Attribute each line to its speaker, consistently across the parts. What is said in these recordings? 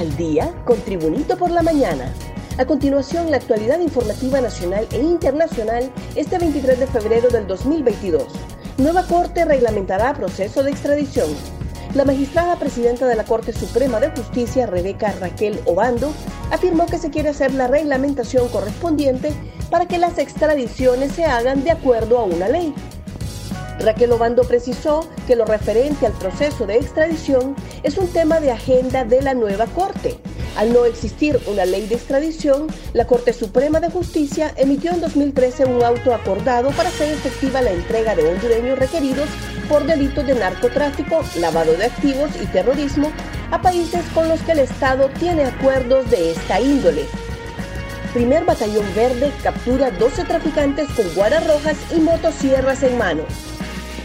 Speaker 1: al día con Tribunito por la mañana. A continuación, la actualidad informativa nacional e internacional este 23 de febrero del 2022. Nueva Corte reglamentará proceso de extradición. La magistrada presidenta de la Corte Suprema de Justicia, Rebeca Raquel Obando, afirmó que se quiere hacer la reglamentación correspondiente para que las extradiciones se hagan de acuerdo a una ley. Raquel Obando precisó que lo referente al proceso de extradición es un tema de agenda de la nueva Corte. Al no existir una ley de extradición, la Corte Suprema de Justicia emitió en 2013 un auto acordado para hacer efectiva la entrega de hondureños requeridos por delitos de narcotráfico, lavado de activos y terrorismo a países con los que el Estado tiene acuerdos de esta índole. Primer Batallón Verde captura 12 traficantes con guaras rojas y motosierras en mano.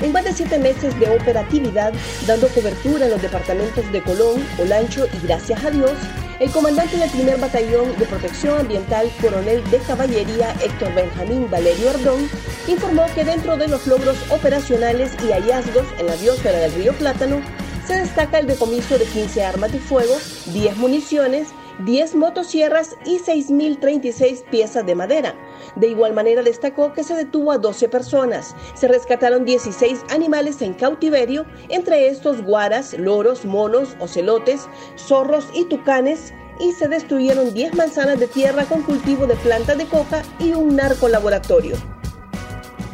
Speaker 1: En más de siete meses de operatividad, dando cobertura en los departamentos de Colón, Olancho y gracias a Dios, el comandante del primer batallón de protección ambiental, coronel de caballería Héctor Benjamín Valerio Ardón, informó que dentro de los logros operacionales y hallazgos en la biosfera del río Plátano, se destaca el decomiso de 15 armas de fuego, 10 municiones, 10 motosierras y 6.036 piezas de madera. De igual manera destacó que se detuvo a 12 personas. Se rescataron 16 animales en cautiverio, entre estos guaras, loros, monos, ocelotes, zorros y tucanes, y se destruyeron 10 manzanas de tierra con cultivo de plantas de coca y un narcolaboratorio.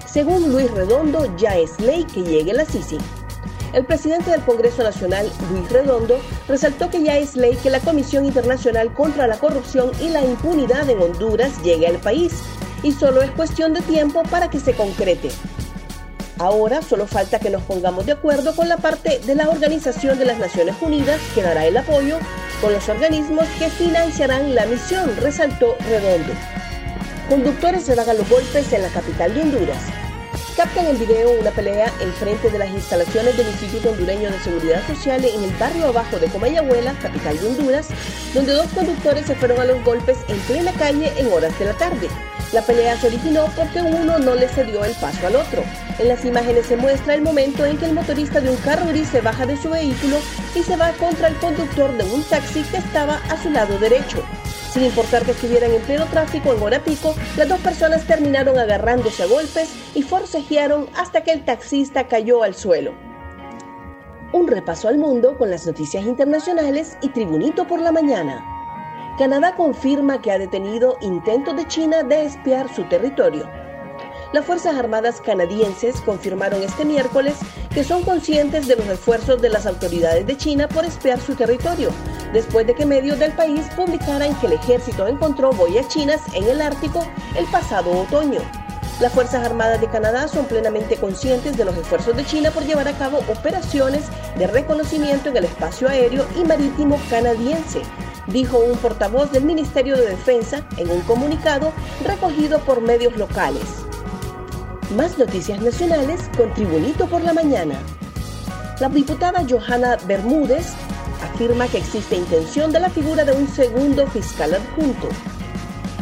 Speaker 1: Según Luis Redondo, ya es ley que llegue la Sisi. El presidente del Congreso Nacional, Luis Redondo, resaltó que ya es ley que la Comisión Internacional contra la Corrupción y la Impunidad en Honduras llegue al país y solo es cuestión de tiempo para que se concrete. Ahora solo falta que nos pongamos de acuerdo con la parte de la Organización de las Naciones Unidas que dará el apoyo con los organismos que financiarán la misión, resaltó Redondo. Conductores se dan a los golpes en la capital de Honduras captan en video una pelea en frente de las instalaciones del Instituto Hondureño de Seguridad Social en el barrio abajo de Comayagüela, capital de Honduras, donde dos conductores se fueron a los golpes en plena calle en horas de la tarde. La pelea se originó porque uno no le cedió el paso al otro. En las imágenes se muestra el momento en que el motorista de un carro gris se baja de su vehículo y se va contra el conductor de un taxi que estaba a su lado derecho. Sin importar que estuvieran en pleno tráfico en hora pico, las dos personas terminaron agarrándose a golpes y forcejearon hasta que el taxista cayó al suelo. Un repaso al mundo con las noticias internacionales y Tribunito por la mañana. Canadá confirma que ha detenido intentos de China de espiar su territorio. Las Fuerzas Armadas canadienses confirmaron este miércoles que son conscientes de los esfuerzos de las autoridades de China por espiar su territorio, después de que medios del país publicaran que el ejército encontró boyas chinas en el Ártico el pasado otoño. Las Fuerzas Armadas de Canadá son plenamente conscientes de los esfuerzos de China por llevar a cabo operaciones de reconocimiento en el espacio aéreo y marítimo canadiense, dijo un portavoz del Ministerio de Defensa en un comunicado recogido por medios locales. Más noticias nacionales con Tribunito por la Mañana. La diputada Johanna Bermúdez afirma que existe intención de la figura de un segundo fiscal adjunto.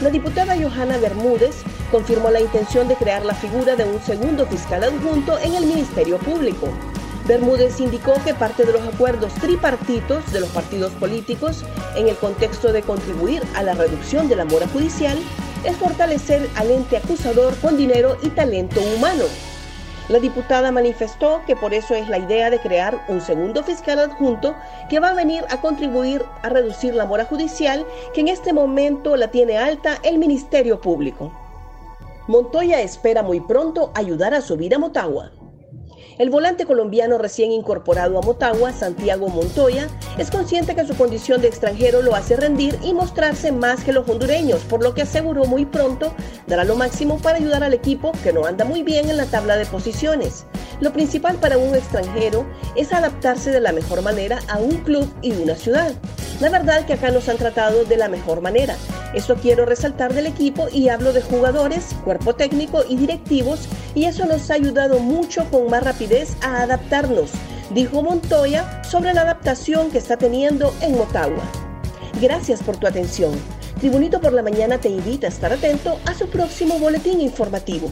Speaker 1: La diputada Johanna Bermúdez confirmó la intención de crear la figura de un segundo fiscal adjunto en el Ministerio Público. Bermúdez indicó que parte de los acuerdos tripartitos de los partidos políticos en el contexto de contribuir a la reducción de la mora judicial es fortalecer al ente acusador con dinero y talento humano. La diputada manifestó que por eso es la idea de crear un segundo fiscal adjunto que va a venir a contribuir a reducir la mora judicial que en este momento la tiene alta el Ministerio Público. Montoya espera muy pronto ayudar a subir a Motagua. El volante colombiano recién incorporado a Motagua, Santiago Montoya, es consciente que su condición de extranjero lo hace rendir y mostrarse más que los hondureños, por lo que aseguró muy pronto dará lo máximo para ayudar al equipo que no anda muy bien en la tabla de posiciones. Lo principal para un extranjero es adaptarse de la mejor manera a un club y una ciudad. La verdad que acá nos han tratado de la mejor manera. Eso quiero resaltar del equipo y hablo de jugadores, cuerpo técnico y directivos y eso nos ha ayudado mucho con más rapidez a adaptarnos, dijo Montoya sobre la adaptación que está teniendo en Motagua. Gracias por tu atención. Tribunito por la Mañana te invita a estar atento a su próximo boletín informativo.